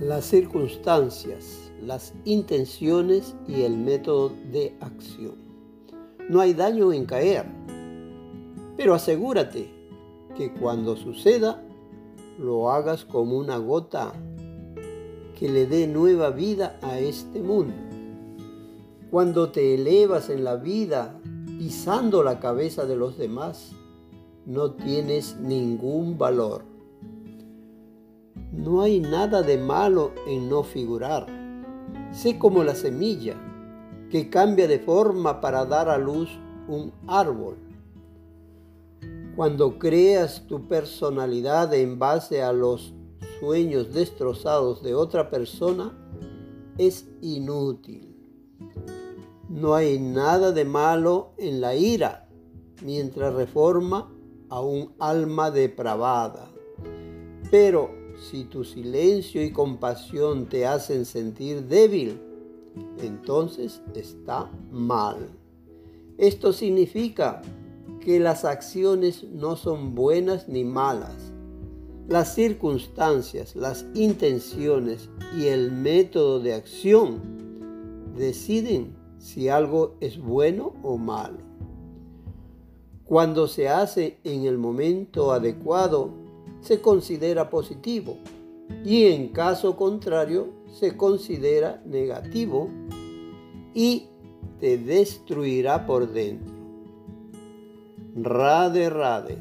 las circunstancias, las intenciones y el método de acción. No hay daño en caer, pero asegúrate que cuando suceda lo hagas como una gota que le dé nueva vida a este mundo. Cuando te elevas en la vida pisando la cabeza de los demás, no tienes ningún valor. No hay nada de malo en no figurar. Sé como la semilla que cambia de forma para dar a luz un árbol. Cuando creas tu personalidad en base a los sueños destrozados de otra persona, es inútil. No hay nada de malo en la ira mientras reforma a un alma depravada. Pero si tu silencio y compasión te hacen sentir débil, entonces está mal. Esto significa que las acciones no son buenas ni malas. Las circunstancias, las intenciones y el método de acción deciden si algo es bueno o malo. Cuando se hace en el momento adecuado, se considera positivo y en caso contrario se considera negativo y te destruirá por dentro. Rade, rade.